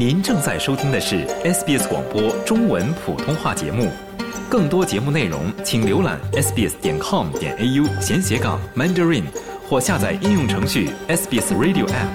您正在收听的是 SBS 广播中文普通话节目。更多节目内容，请浏览 sbs 点 com 点 au 闲斜杠 mandarin，或下载应用程序 SBS Radio App。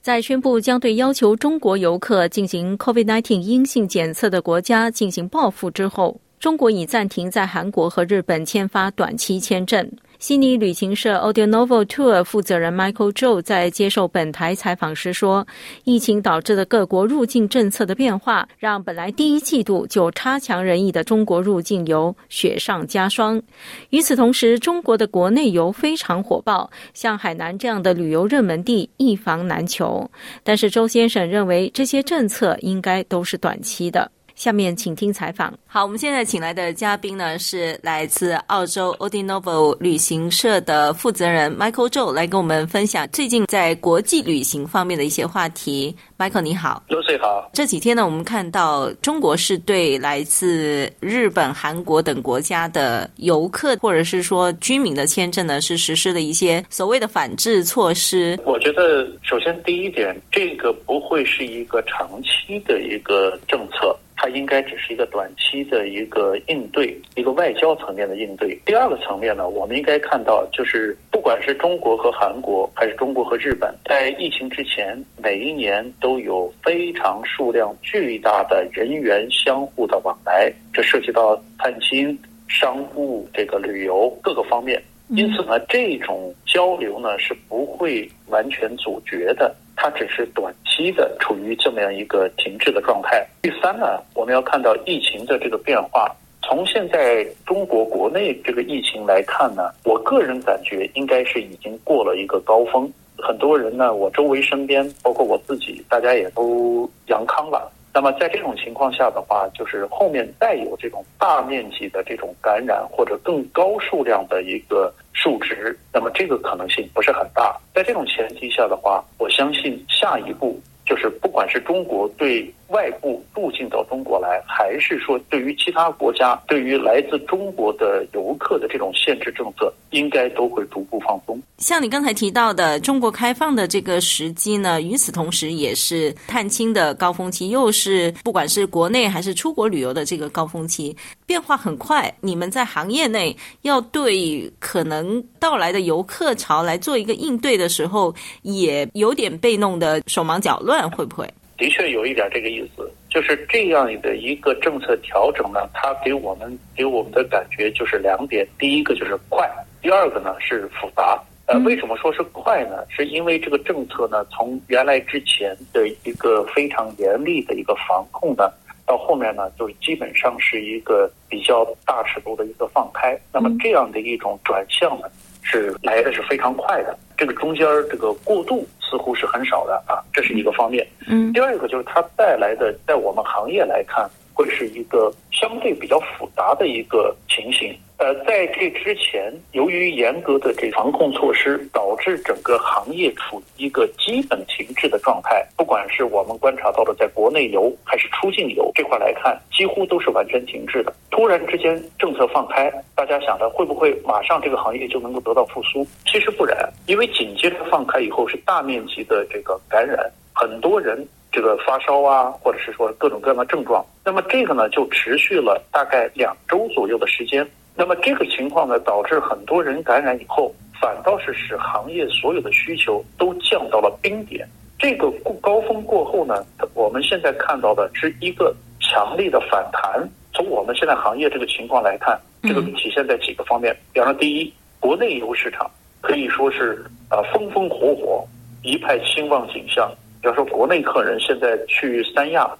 在宣布将对要求中国游客进行 COVID-19 阴性检测的国家进行报复之后，中国已暂停在韩国和日本签发短期签证。悉尼旅行社 Audionovo Tour 负责人 Michael Joe 在接受本台采访时说：“疫情导致的各国入境政策的变化，让本来第一季度就差强人意的中国入境游雪上加霜。与此同时，中国的国内游非常火爆，像海南这样的旅游热门地一房难求。但是周先生认为，这些政策应该都是短期的。”下面请听采访。好，我们现在请来的嘉宾呢是来自澳洲 Audionovo 旅行社的负责人 Michael Joe，来跟我们分享最近在国际旅行方面的一些话题。Michael 你好，Lucy 好。这几天呢，我们看到中国是对来自日本、韩国等国家的游客或者是说居民的签证呢，是实施了一些所谓的反制措施。我觉得，首先第一点，这个不会是一个长期的一个政策。它应该只是一个短期的一个应对，一个外交层面的应对。第二个层面呢，我们应该看到，就是不管是中国和韩国，还是中国和日本，在疫情之前，每一年都有非常数量巨大的人员相互的往来，这涉及到探亲、商务、这个旅游各个方面。因此呢，这种交流呢是不会完全阻绝的。它只是短期的处于这么样一个停滞的状态。第三呢，我们要看到疫情的这个变化。从现在中国国内这个疫情来看呢，我个人感觉应该是已经过了一个高峰。很多人呢，我周围身边，包括我自己，大家也都阳康了。那么在这种情况下的话，就是后面再有这种大面积的这种感染或者更高数量的一个数值，那么这个可能性不是很大。在这种前提下的话，我相信下一步就是不管是中国对。外部入境到中国来，还是说对于其他国家、对于来自中国的游客的这种限制政策，应该都会逐步放松。像你刚才提到的，中国开放的这个时机呢，与此同时也是探亲的高峰期，又是不管是国内还是出国旅游的这个高峰期，变化很快。你们在行业内要对可能到来的游客潮来做一个应对的时候，也有点被弄得手忙脚乱，会不会？的确有一点这个意思，就是这样的一个政策调整呢，它给我们给我们的感觉就是两点：第一个就是快，第二个呢是复杂。呃，为什么说是快呢？是因为这个政策呢，从原来之前的一个非常严厉的一个防控呢，到后面呢，就是基本上是一个比较大尺度的一个放开。那么这样的一种转向呢？是来的是非常快的，这个中间这个过渡似乎是很少的啊，这是一个方面。嗯，第二个就是它带来的，在我们行业来看，会是一个相对比较复杂的一个情形。呃，在这之前，由于严格的这防控措施，导致整个行业处于一个基本停滞的状态。不管是我们观察到的在国内游还是出境游这块来看，几乎都是完全停滞的。突然之间政策放开，大家想着会不会马上这个行业就能够得到复苏？其实不然，因为紧接着放开以后是大面积的这个感染，很多人这个发烧啊，或者是说各种各样的症状。那么这个呢，就持续了大概两周左右的时间。那么这个情况呢，导致很多人感染以后，反倒是使行业所有的需求都降到了冰点。这个过高峰过后呢，我们现在看到的是一个强力的反弹。从我们现在行业这个情况来看，这个体现在几个方面。比方说，第一，国内游市场可以说是啊风风火火，一派兴旺景象。比方说，国内客人现在去三亚。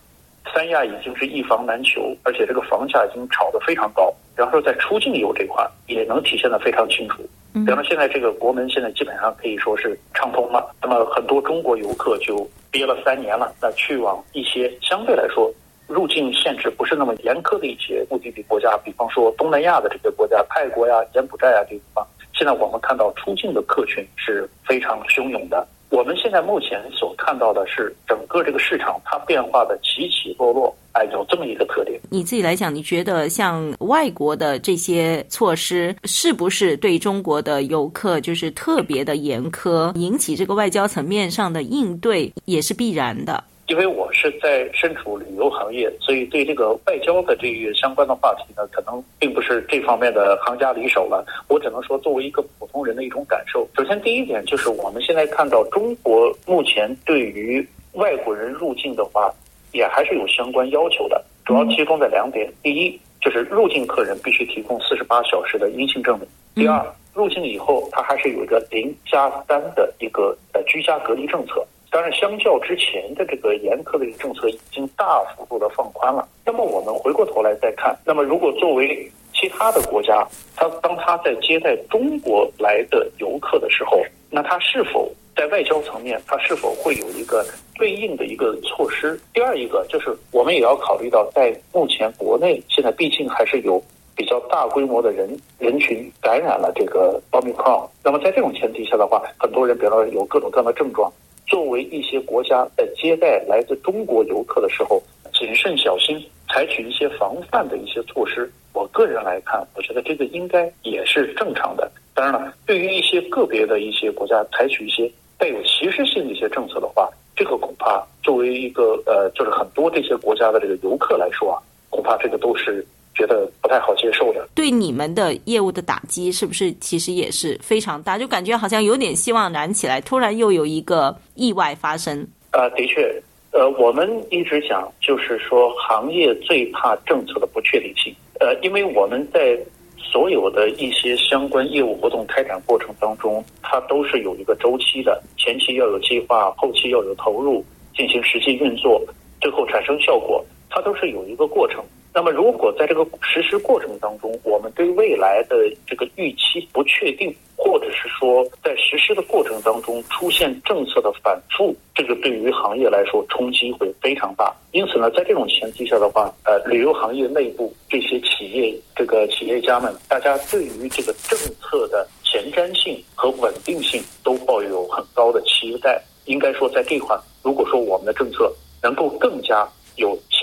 三亚已经是一房难求，而且这个房价已经炒得非常高。比方说，在出境游这块也能体现得非常清楚。比方说，现在这个国门现在基本上可以说是畅通了。那么很多中国游客就憋了三年了，那去往一些相对来说入境限制不是那么严苛的一些目的地国家，比方说东南亚的这些国家，泰国呀、柬埔寨啊这些地方，现在我们看到出境的客群是非常汹涌的。我们现在目前所看到的是整个这个市场它变化的起起落落，哎，有这么一个特点。你自己来讲，你觉得像外国的这些措施，是不是对中国的游客就是特别的严苛，引起这个外交层面上的应对也是必然的？因为我是在身处旅游行业，所以对这个外交的这个相关的话题呢，可能并不是这方面的行家里手了。我只能说，作为一个普通人的一种感受。首先，第一点就是我们现在看到中国目前对于外国人入境的话，也还是有相关要求的，主要集中在两点：第一，就是入境客人必须提供四十八小时的阴性证明；第二，入境以后他还是有一个零加三的一个呃居家隔离政策。当然，相较之前的这个严苛的政策，已经大幅度的放宽了。那么我们回过头来再看，那么如果作为其他的国家，他当他在接待中国来的游客的时候，那他是否在外交层面，他是否会有一个对应的一个措施？第二一个就是，我们也要考虑到，在目前国内现在毕竟还是有比较大规模的人人群感染了这个奥密克戎。那么在这种前提下的话，很多人比方说有各种各样的症状。作为一些国家在接待来自中国游客的时候，谨慎小心，采取一些防范的一些措施。我个人来看，我觉得这个应该也是正常的。当然了，对于一些个别的一些国家采取一些带有歧视性的一些政策的话，这个恐怕作为一个呃，就是很多这些国家的这个游客来说啊，恐怕这个都是。觉得不太好接受的，对你们的业务的打击是不是其实也是非常大？就感觉好像有点希望燃起来，突然又有一个意外发生。啊，的确，呃，我们一直讲，就是说行业最怕政策的不确定性。呃，因为我们在所有的一些相关业务活动开展过程当中，它都是有一个周期的，前期要有计划，后期要有投入，进行实际运作，最后产生效果，它都是有一个过程。那么，如果在这个实施过程当中，我们对未来的这个预期不确定，或者是说在实施的过程当中出现政策的反复，这个对于行业来说冲击会非常大。因此呢，在这种前提下的话，呃，旅游行业内部这些企业这个企业家们，大家对于这个政策的前瞻性和稳定性都抱有很高的期待。应该说，在这块，如果说我们的政策能够更加。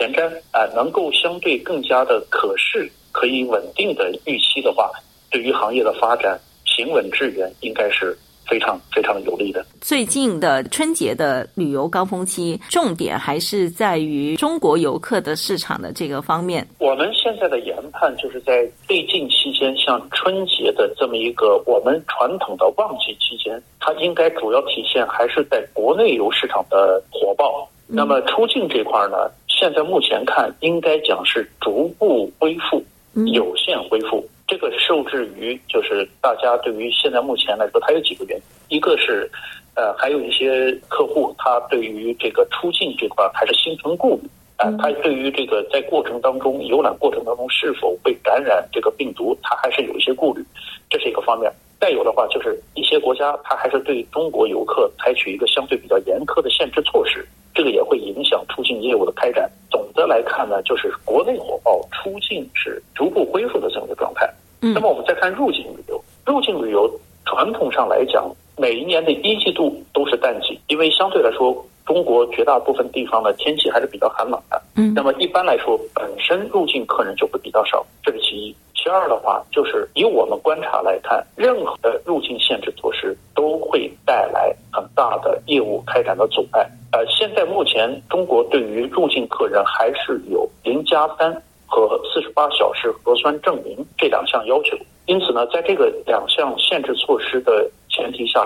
有前瞻啊，能够相对更加的可视、可以稳定的预期的话，对于行业的发展平稳致远，应该是非常非常有利的。最近的春节的旅游高峰期，重点还是在于中国游客的市场的这个方面。我们现在的研判就是在最近期间，像春节的这么一个我们传统的旺季期间，它应该主要体现还是在国内游市场的火爆。那么出境这块呢？现在目前看，应该讲是逐步恢复，有限恢复。这个受制于就是大家对于现在目前来说，它有几个原因。一个是，呃，还有一些客户他对于这个出境这块还是心存顾虑啊，他对于这个在过程当中游览过程当中是否会感染这个病毒，他还是有一些顾虑，这是一个方面。再有的话，就是一些国家他还是对中国游客采取一个相对比较严苛的限制措施。业务的开展。总的来看呢，就是国内火爆，出境是逐步恢复的这么一个状态。那么我们再看入境旅游，入境旅游传统上来讲，每一年的一季度都是淡季，因为相对来说，中国绝大部分地方的天气还是比较寒冷的。嗯，那么一般来说，本身入境客人就会比较少，这是其一。其二的话，就是以我们观察来看，任何的入境限制措施都会带来很大的业务开展的阻碍。呃，现在目前中国对于入境客人还是有零加三和四十八小时核酸证明这两项要求。因此呢，在这个两项限制措施的前提下，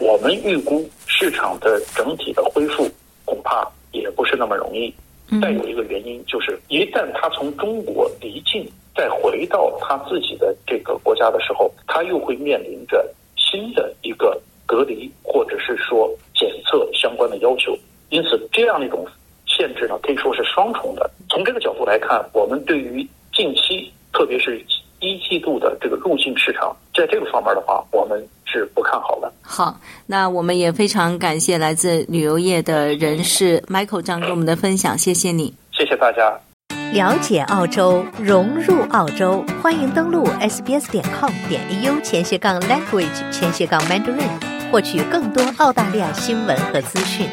我们预估市场的整体的恢复恐怕也不是那么容易。再有一个原因就是，一旦他从中国离境，再回到他自己的这个国家的时候，他又会面临着新的一个隔离或者是说检测相关的要求。因此，这样的一种限制呢，可以说是双重的。从这个角度来看，我们对于近期，特别是一季度的这个入境市场，在这个方面的话，我们是不看好的。好，那我们也非常感谢来自旅游业的人士 Michael 张给我们的分享，谢谢你，谢谢大家。了解澳洲，融入澳洲，欢迎登录 sbs 点 com 点 au 前斜杠 language 前斜杠 mandarin，获取更多澳大利亚新闻和资讯。